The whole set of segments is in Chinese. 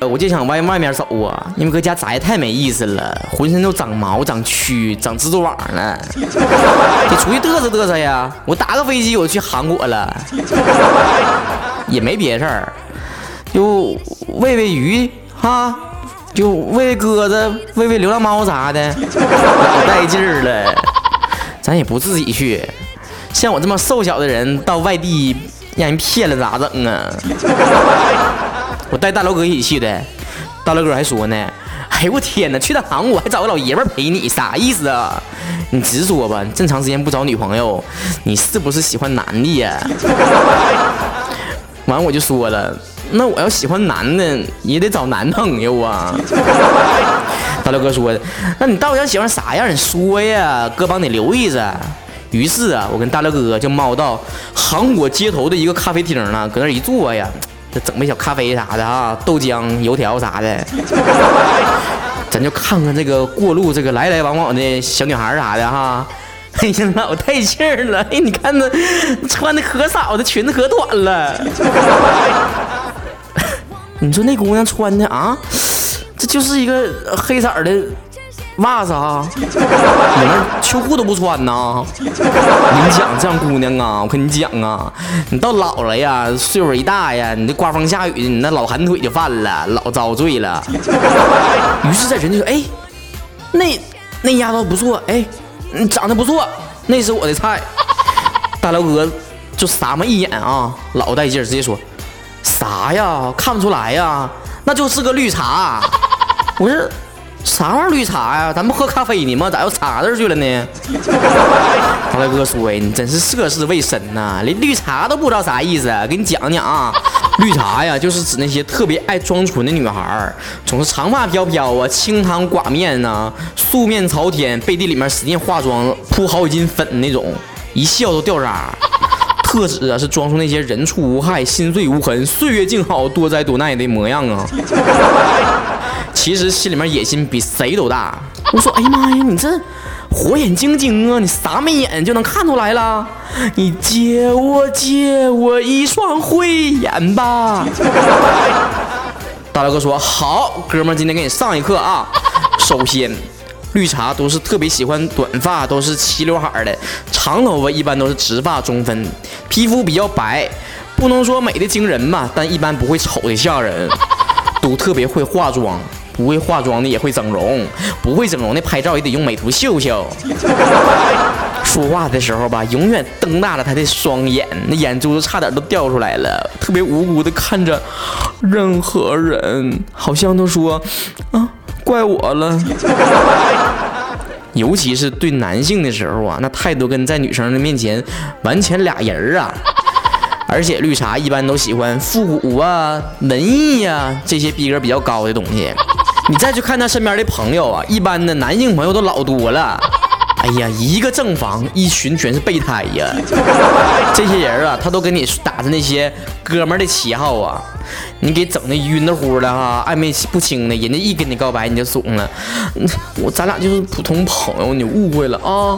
我就想往外面走啊，因为搁家宅太没意思了，浑身都长毛、长蛆、长蜘蛛网了，得出去嘚瑟嘚瑟呀。我打个飞机，我去韩国了，也没别事儿，就喂喂鱼哈，就喂喂鸽子、喂喂流浪猫啥的，老带劲儿了。咱也不自己去，像我这么瘦小的人到外地让人骗了咋整啊？我带大刘哥一起去的，大刘哥还说呢：“哎呦我天哪，去趟韩国还找个老爷们陪你，啥意思啊？你直说吧，这么长时间不找女朋友，你是不是喜欢男的呀？” 完我就说了：“那我要喜欢男的，也得找男朋友啊。”大刘哥说的：“那你到底想喜欢啥样？你说呀，哥帮你留意着。”于是啊，我跟大刘哥就猫到韩国街头的一个咖啡厅了，搁那一坐呀。整杯小咖啡啥的啊，豆浆、油条啥的，咱就看看这个过路这个来来往往的小女孩啥的哈。哎呀，老带劲儿了！哎，你看那穿的可少，这裙子可短了。你说那姑娘穿的啊，这就是一个黑色的。袜子啊，里面秋裤都不穿呐！我跟你讲，这样姑娘啊，我跟你讲啊，你到老了呀，岁数一大呀，你这刮风下雨的，你那老寒腿就犯了，老遭罪了。于是，这人就说：“哎，那那丫头不错，哎，长得不错，那是我的菜。”大辽哥就撒么一眼啊，老带劲，直接说：“啥呀？看不出来呀？那就是个绿茶。”我说。啥玩意儿绿茶呀？咱不喝咖啡呢吗？咋又茶字去了呢？大来哥说呀，你真是涉世未深呐，连绿茶都不知道啥意思。给你讲讲啊，绿茶呀，就是指那些特别爱装纯的女孩，总是长发飘飘啊，清汤寡面呐，素面朝天，背地里面使劲化妆，铺好几斤粉那种，一笑都掉渣。特指啊，是装出那些人畜无害、心碎无痕、岁月静好、多灾多难的模样啊。其实心里面野心比谁都大。我说，哎呀妈呀，你这火眼金睛啊，你啥没眼就能看出来了？你借我借我一双慧眼吧。大刘哥说好，哥们今天给你上一课啊。首先，绿茶都是特别喜欢短发，都是齐刘海的，长头发一般都是直发中分，皮肤比较白，不能说美的惊人吧，但一般不会丑的吓人，都特别会化妆。不会化妆的也会整容，不会整容的拍照也得用美图秀秀。说话的时候吧，永远瞪大了他的双眼，那眼珠子差点都掉出来了，特别无辜的看着任何人，好像都说啊，怪我了。尤其是对男性的时候啊，那态度跟在女生的面前完全俩人啊。而且绿茶一般都喜欢复古啊、文艺呀这些逼格比较高的东西。你再去看他身边的朋友啊，一般的男性朋友都老多了。哎呀，一个正房，一群全是备胎呀。这些人啊，他都跟你打着那些哥们的旗号啊，你给整的晕的乎的哈，暧昧不清的。人家一跟你告白，你就怂了。我咱俩就是普通朋友，你误会了啊。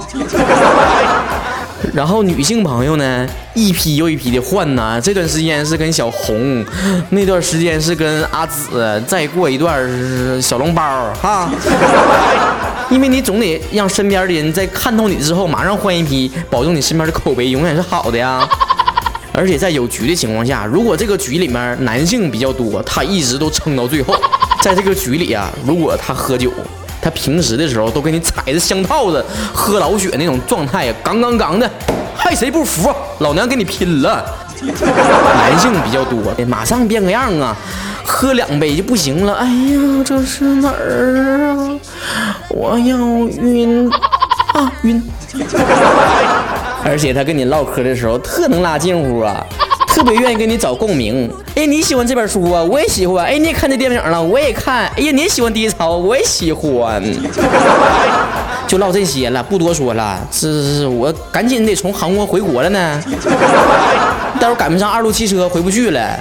然后女性朋友呢，一批又一批的换呢。这段时间是跟小红，那段时间是跟阿紫，再过一段是小笼包哈。因为你总得让身边的人在看透你之后，马上换一批，保证你身边的口碑永远是好的呀。而且在有局的情况下，如果这个局里面男性比较多，他一直都撑到最后。在这个局里啊，如果他喝酒。他平时的时候都给你踩着香套子喝老血那种状态呀，杠杠杠的，还谁不服？老娘跟你拼了！男性比较多，马上变个样啊，喝两杯就不行了。哎呀，这是哪儿啊？我要晕啊晕！而且他跟你唠嗑的时候特能拉近乎啊。特别愿意跟你找共鸣。哎，你喜欢这本书啊？我也喜欢。哎，你也看这电影了？我也看。哎呀，你也喜欢低潮？我也喜欢。就唠这些了，不多说了。是是是，我赶紧得从韩国回国了呢。待会赶不上二路汽车，回不去了。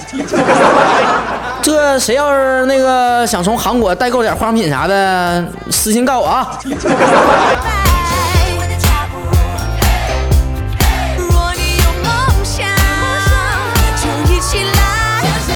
这谁要是那个想从韩国代购点化妆品啥的，私信告我啊。